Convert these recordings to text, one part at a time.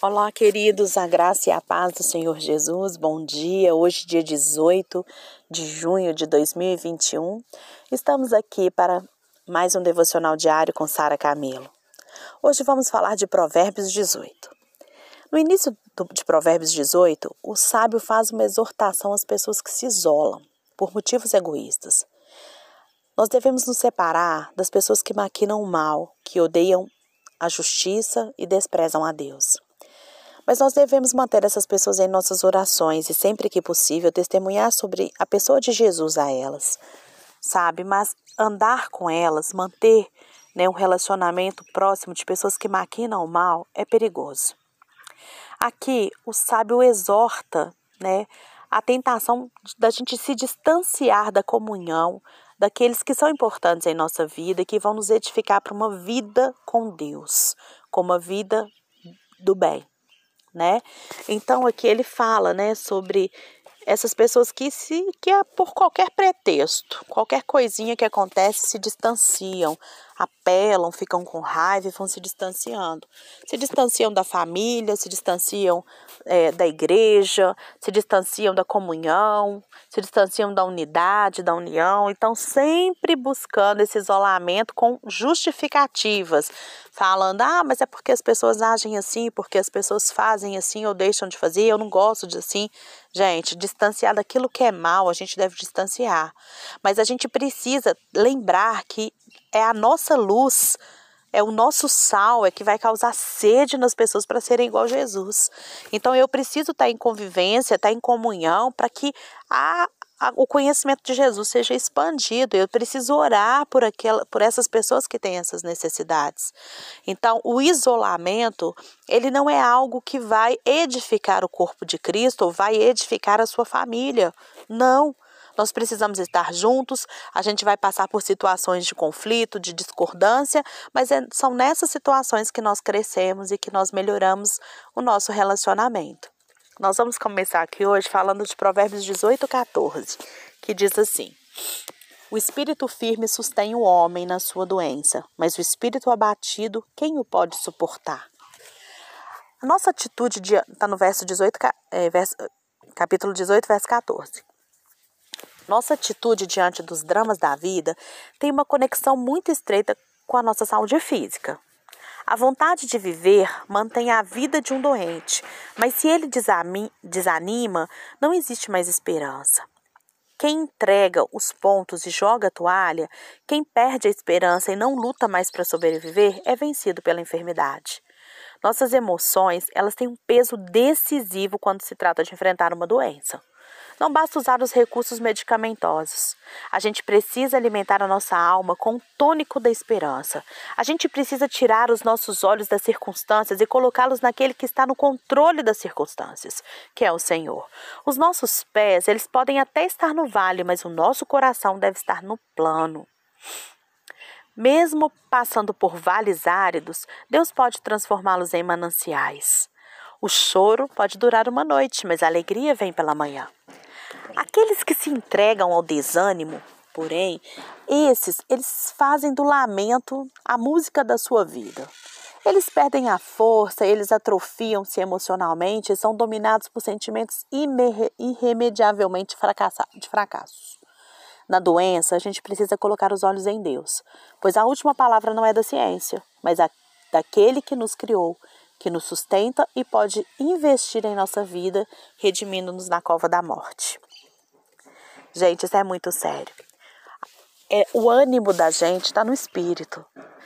Olá, queridos, a graça e a paz do Senhor Jesus. Bom dia. Hoje, dia 18 de junho de 2021, estamos aqui para mais um devocional diário com Sara Camelo. Hoje vamos falar de Provérbios 18. No início de Provérbios 18, o sábio faz uma exortação às pessoas que se isolam por motivos egoístas. Nós devemos nos separar das pessoas que maquinam o mal, que odeiam a justiça e desprezam a Deus. Mas nós devemos manter essas pessoas em nossas orações e, sempre que possível, testemunhar sobre a pessoa de Jesus a elas, sabe? Mas andar com elas, manter né, um relacionamento próximo de pessoas que maquinam o mal é perigoso. Aqui, o sábio exorta né, a tentação da gente se distanciar da comunhão, daqueles que são importantes em nossa vida e que vão nos edificar para uma vida com Deus, com uma vida do bem né? Então aqui ele fala, né, sobre essas pessoas que se que é por qualquer pretexto, qualquer coisinha que acontece se distanciam, apelam, ficam com raiva e vão se distanciando. Se distanciam da família, se distanciam é, da igreja, se distanciam da comunhão, se distanciam da unidade, da união. Então, sempre buscando esse isolamento com justificativas, falando: ah, mas é porque as pessoas agem assim, porque as pessoas fazem assim ou deixam de fazer, eu não gosto de assim. Gente, distanciar daquilo que é mal, a gente deve distanciar. Mas a gente precisa lembrar que é a nossa luz, é o nosso sal, é que vai causar sede nas pessoas para serem igual a Jesus. Então eu preciso estar tá em convivência, estar tá em comunhão para que a, a, o conhecimento de Jesus seja expandido. Eu preciso orar por, aquela, por essas pessoas que têm essas necessidades. Então, o isolamento, ele não é algo que vai edificar o corpo de Cristo ou vai edificar a sua família. Não. Nós precisamos estar juntos, a gente vai passar por situações de conflito, de discordância, mas é, são nessas situações que nós crescemos e que nós melhoramos o nosso relacionamento. Nós vamos começar aqui hoje falando de Provérbios 18, 14, que diz assim: O espírito firme sustém o homem na sua doença, mas o espírito abatido, quem o pode suportar? A nossa atitude está no verso 18, é, verso, capítulo 18, verso 14. Nossa atitude diante dos dramas da vida tem uma conexão muito estreita com a nossa saúde física. A vontade de viver mantém a vida de um doente, mas se ele desanima, não existe mais esperança. Quem entrega os pontos e joga a toalha, quem perde a esperança e não luta mais para sobreviver, é vencido pela enfermidade. Nossas emoções, elas têm um peso decisivo quando se trata de enfrentar uma doença. Não basta usar os recursos medicamentosos. A gente precisa alimentar a nossa alma com o tônico da esperança. A gente precisa tirar os nossos olhos das circunstâncias e colocá-los naquele que está no controle das circunstâncias, que é o Senhor. Os nossos pés, eles podem até estar no vale, mas o nosso coração deve estar no plano. Mesmo passando por vales áridos, Deus pode transformá-los em mananciais. O choro pode durar uma noite, mas a alegria vem pela manhã. Aqueles que se entregam ao desânimo, porém, esses, eles fazem do lamento a música da sua vida. Eles perdem a força, eles atrofiam-se emocionalmente e são dominados por sentimentos irremediavelmente de fracasso. Na doença, a gente precisa colocar os olhos em Deus, pois a última palavra não é da ciência, mas a, daquele que nos criou, que nos sustenta e pode investir em nossa vida, redimindo-nos na cova da morte. Gente, isso é muito sério. É, o ânimo da gente está no espírito.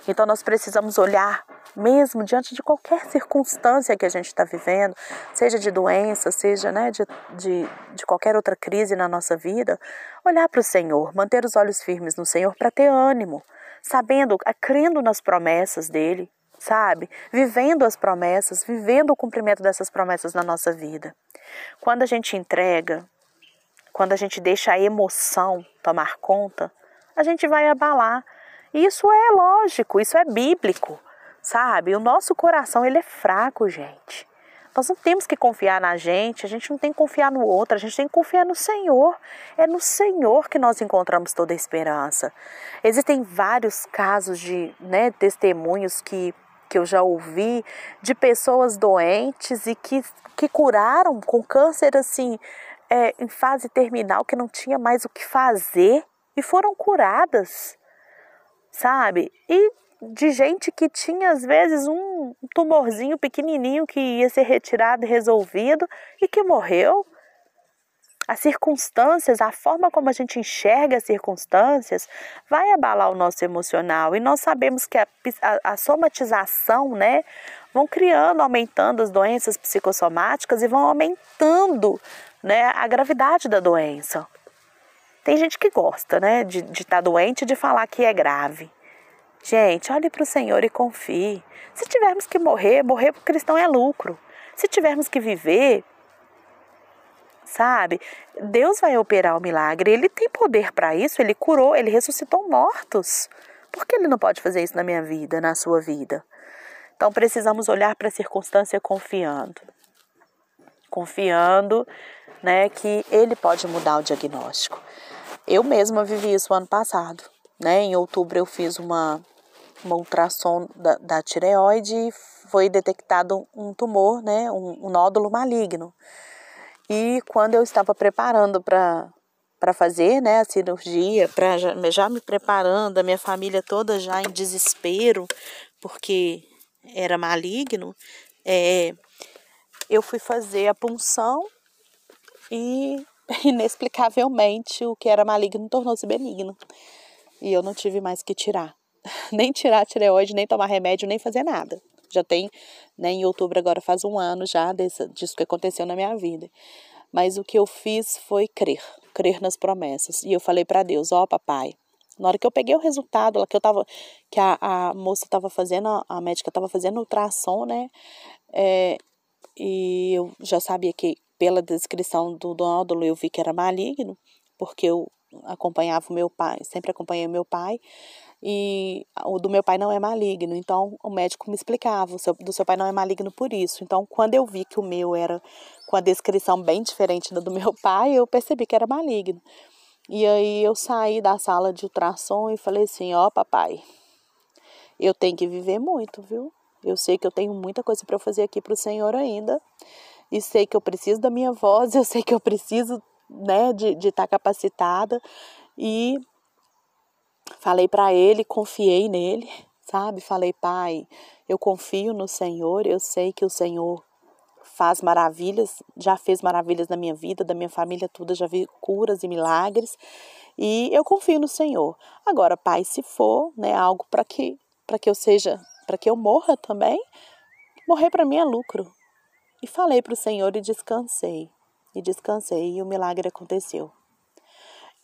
Então nós precisamos olhar mesmo diante de qualquer circunstância que a gente está vivendo, seja de doença, seja né, de, de, de qualquer outra crise na nossa vida, olhar para o Senhor, manter os olhos firmes no Senhor para ter ânimo, sabendo, crendo nas promessas dele, sabe? Vivendo as promessas, vivendo o cumprimento dessas promessas na nossa vida. Quando a gente entrega, quando a gente deixa a emoção tomar conta, a gente vai abalar. E isso é lógico, isso é bíblico, sabe? O nosso coração ele é fraco, gente. Nós não temos que confiar na gente, a gente não tem que confiar no outro, a gente tem que confiar no Senhor. É no Senhor que nós encontramos toda a esperança. Existem vários casos de né, testemunhos que que eu já ouvi de pessoas doentes e que, que curaram com câncer assim é, em fase terminal, que não tinha mais o que fazer e foram curadas, sabe? E de gente que tinha às vezes um tumorzinho pequenininho que ia ser retirado e resolvido e que morreu. As circunstâncias, a forma como a gente enxerga as circunstâncias, vai abalar o nosso emocional. E nós sabemos que a, a, a somatização, né, vão criando, aumentando as doenças psicossomáticas e vão aumentando, né, a gravidade da doença. Tem gente que gosta, né, de estar tá doente e de falar que é grave. Gente, olhe para o Senhor e confie. Se tivermos que morrer, morrer para o cristão é lucro. Se tivermos que viver, sabe? Deus vai operar o milagre. Ele tem poder para isso. Ele curou, ele ressuscitou mortos. Por que ele não pode fazer isso na minha vida, na sua vida? Então precisamos olhar para a circunstância confiando. Confiando, né, que ele pode mudar o diagnóstico. Eu mesma vivi isso ano passado. Né? Em outubro eu fiz uma, uma ultrassom da, da tireoide e foi detectado um tumor, né? um, um nódulo maligno. E quando eu estava preparando para para fazer né, a cirurgia, para já, já, me preparando, a minha família toda já em desespero, porque era maligno, é, eu fui fazer a punção e inexplicavelmente o que era maligno tornou-se benigno. E eu não tive mais que tirar. Nem tirar a tireoide, nem tomar remédio, nem fazer nada. Já tem, né, em outubro agora faz um ano já desse, disso que aconteceu na minha vida. Mas o que eu fiz foi crer, crer nas promessas. E eu falei para Deus, ó oh, papai, na hora que eu peguei o resultado, lá que eu tava, que a, a moça estava fazendo, a médica estava fazendo ultrassom, né? É, e eu já sabia que pela descrição do nódulo eu vi que era maligno, porque eu acompanhava o meu pai, sempre acompanhei meu pai, e o do meu pai não é maligno. Então o médico me explicava, o seu, do seu pai não é maligno por isso. Então quando eu vi que o meu era com a descrição bem diferente da do meu pai, eu percebi que era maligno. E aí eu saí da sala de ultrassom e falei assim: "Ó, oh, papai, eu tenho que viver muito, viu? Eu sei que eu tenho muita coisa para fazer aqui para o Senhor ainda e sei que eu preciso da minha voz, eu sei que eu preciso né, de estar tá capacitada e falei para ele, confiei nele, sabe? Falei, pai, eu confio no Senhor, eu sei que o Senhor faz maravilhas, já fez maravilhas na minha vida, da minha família toda, já vi curas e milagres, e eu confio no Senhor. Agora, pai, se for, né, algo para que para que eu seja, para que eu morra também, morrer para mim é lucro. E falei para o Senhor e descansei. E descansei e o milagre aconteceu.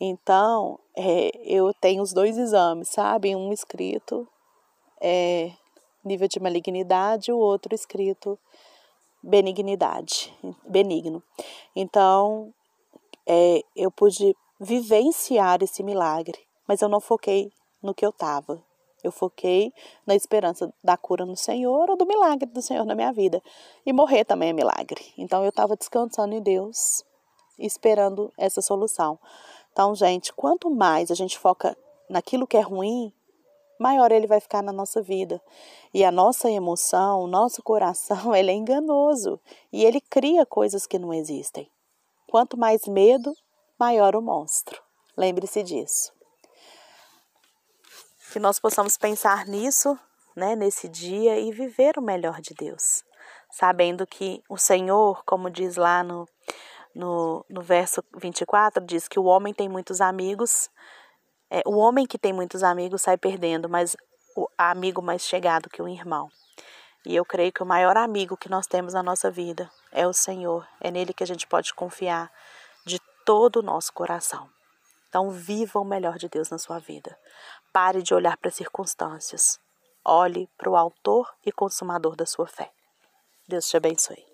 Então, é, eu tenho os dois exames, sabe? Um escrito é, nível de malignidade, o outro escrito benignidade, benigno. Então, é, eu pude vivenciar esse milagre, mas eu não foquei no que eu estava. Eu foquei na esperança da cura no Senhor ou do milagre do Senhor na minha vida. E morrer também é milagre. Então eu estava descansando em Deus, esperando essa solução. Então, gente, quanto mais a gente foca naquilo que é ruim, maior ele vai ficar na nossa vida. E a nossa emoção, o nosso coração, ele é enganoso e ele cria coisas que não existem. Quanto mais medo, maior o monstro. Lembre-se disso que nós possamos pensar nisso, né, nesse dia e viver o melhor de Deus, sabendo que o Senhor, como diz lá no, no, no verso 24, diz que o homem tem muitos amigos, é, o homem que tem muitos amigos sai perdendo, mas o amigo mais chegado que o irmão. E eu creio que o maior amigo que nós temos na nossa vida é o Senhor, é nele que a gente pode confiar de todo o nosso coração. Então, viva o melhor de Deus na sua vida. Pare de olhar para as circunstâncias. Olhe para o Autor e Consumador da sua fé. Deus te abençoe.